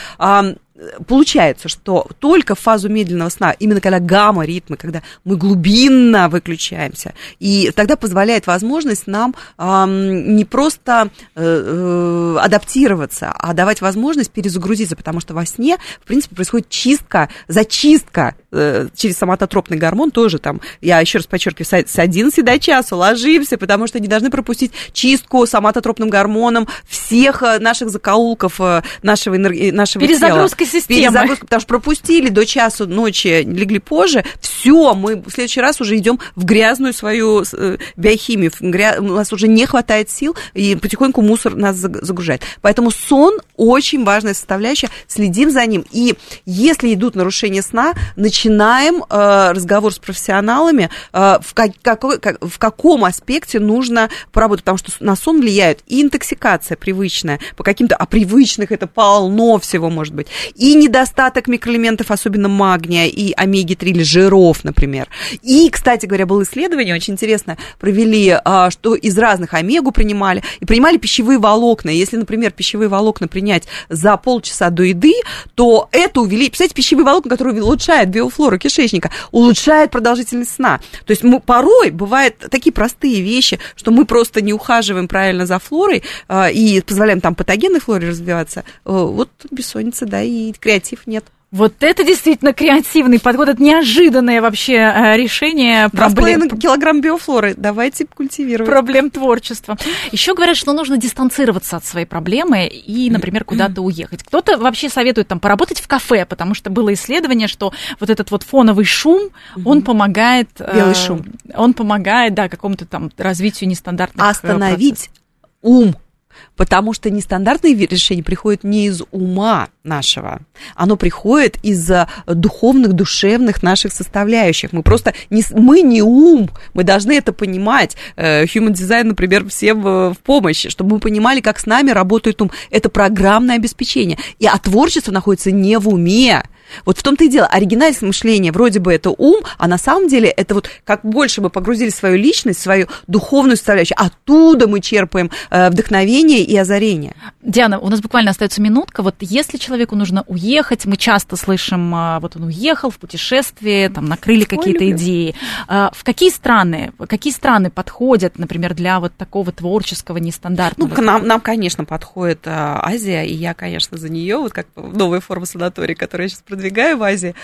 получается, что только в фазу медленного сна, именно когда гамма-ритмы, когда мы глубинно выключаемся, и тогда позволяет возможность нам э, не просто э, э, адаптироваться, а давать возможность перезагрузиться, потому что во сне, в принципе, происходит чистка, зачистка э, через соматотропный гормон тоже там, я еще раз подчеркиваю, с 11 до часа ложимся, потому что не должны пропустить чистку соматотропным гормоном всех э, наших закоулков э, нашего, энерги... нашего тела системы. Перезагрузка, потому что пропустили до часу ночи, легли позже, все, мы в следующий раз уже идем в грязную свою э, биохимию, гря... у нас уже не хватает сил, и потихоньку мусор нас загружает. Поэтому сон очень важная составляющая, следим за ним. И если идут нарушения сна, начинаем э, разговор с профессионалами, э, в, как, какой, как, в каком аспекте нужно поработать, потому что на сон влияет и интоксикация привычная, по каким-то, а привычных это полно всего может быть, и недостаток микроэлементов, особенно магния и омеги-3 или жиров, например. И, кстати говоря, было исследование, очень интересно, провели, а, что из разных омегу принимали, и принимали пищевые волокна. Если, например, пищевые волокна принять за полчаса до еды, то это увеличивает, представляете, пищевые волокна, которые улучшают биофлору кишечника, улучшает продолжительность сна. То есть мы порой бывают такие простые вещи, что мы просто не ухаживаем правильно за флорой а, и позволяем там патогенной флоре развиваться. Э, вот бессонница, да, и креатив нет. Вот это действительно креативный подход, это неожиданное вообще э, решение проблем. килограмм биофлоры, давайте культивировать. Проблем творчества. Еще говорят, что нужно дистанцироваться от своей проблемы и, например, куда-то уехать. Кто-то вообще советует там поработать в кафе, потому что было исследование, что вот этот вот фоновый шум, он помогает... Э, Белый шум. Он помогает, да, какому-то там развитию нестандартных э, Остановить процессов. ум Потому что нестандартные решения приходят не из ума нашего, оно приходит из духовных, душевных наших составляющих. Мы просто не, мы не ум, мы должны это понимать. Э, human Design, например, всем в помощь, чтобы мы понимали, как с нами работает ум. Это программное обеспечение. И а творчество находится не в уме, вот в том-то и дело, оригинальность мышления, вроде бы это ум, а на самом деле это вот как больше мы погрузили свою личность, свою духовную составляющую, оттуда мы черпаем э, вдохновение и озарение. Диана, у нас буквально остается минутка. Вот если человеку нужно уехать, мы часто слышим, а, вот он уехал в путешествие, там накрыли какие-то идеи. А, в какие страны, какие страны подходят, например, для вот такого творческого нестандартного? Ну, нам, нам конечно, подходит а, Азия, и я, конечно, за нее, вот как новая форма санатория, которую я сейчас продвигаю продвигаю в Азии,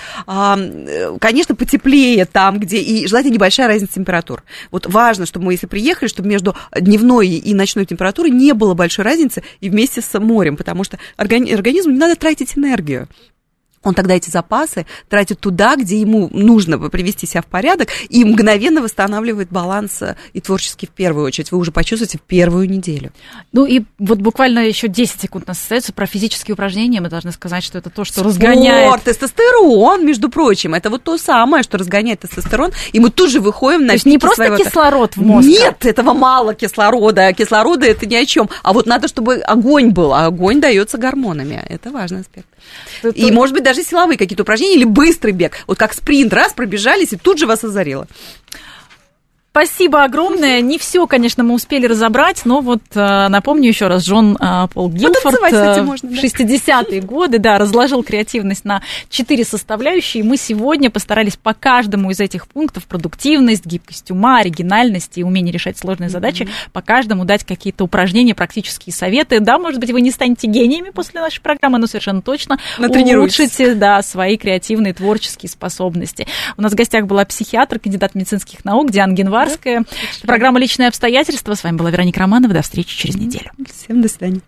конечно, потеплее там, где и желательно небольшая разница температур. Вот важно, чтобы мы, если приехали, чтобы между дневной и ночной температурой не было большой разницы и вместе с морем, потому что организму не надо тратить энергию. Он тогда эти запасы тратит туда, где ему нужно привести себя в порядок, и мгновенно восстанавливает баланс э, и творчески в первую очередь. Вы уже почувствуете в первую неделю. Ну и вот буквально еще 10 секунд нас остается про физические упражнения. Мы должны сказать, что это то, что Спорт, разгоняет... тестостерон, между прочим. Это вот то самое, что разгоняет тестостерон, и мы тут же выходим на То есть не просто своего... кислород в мозг. Нет, этого мало кислорода. Кислорода это ни о чем. А вот надо, чтобы огонь был. А огонь дается гормонами. Это важный аспект. Это... И, может быть, даже силовые какие-то упражнения или быстрый бег. Вот как спринт, раз, пробежались, и тут же вас озарило. Спасибо огромное. Не все, конечно, мы успели разобрать, но вот э, напомню еще раз, Джон э, Пол Гилфорд э, можно, да. в 60-е годы да, разложил креативность на четыре составляющие. Мы сегодня постарались по каждому из этих пунктов продуктивность, гибкость ума, оригинальность и умение решать сложные задачи, mm-hmm. по каждому дать какие-то упражнения, практические советы. Да, может быть, вы не станете гениями после нашей программы, но совершенно точно улучшите да, свои креативные творческие способности. У нас в гостях была психиатр, кандидат медицинских наук Диана Генвар. Баварская. Да, Программа «Личные обстоятельства». С вами была Вероника Романова. До встречи через неделю. Всем до свидания.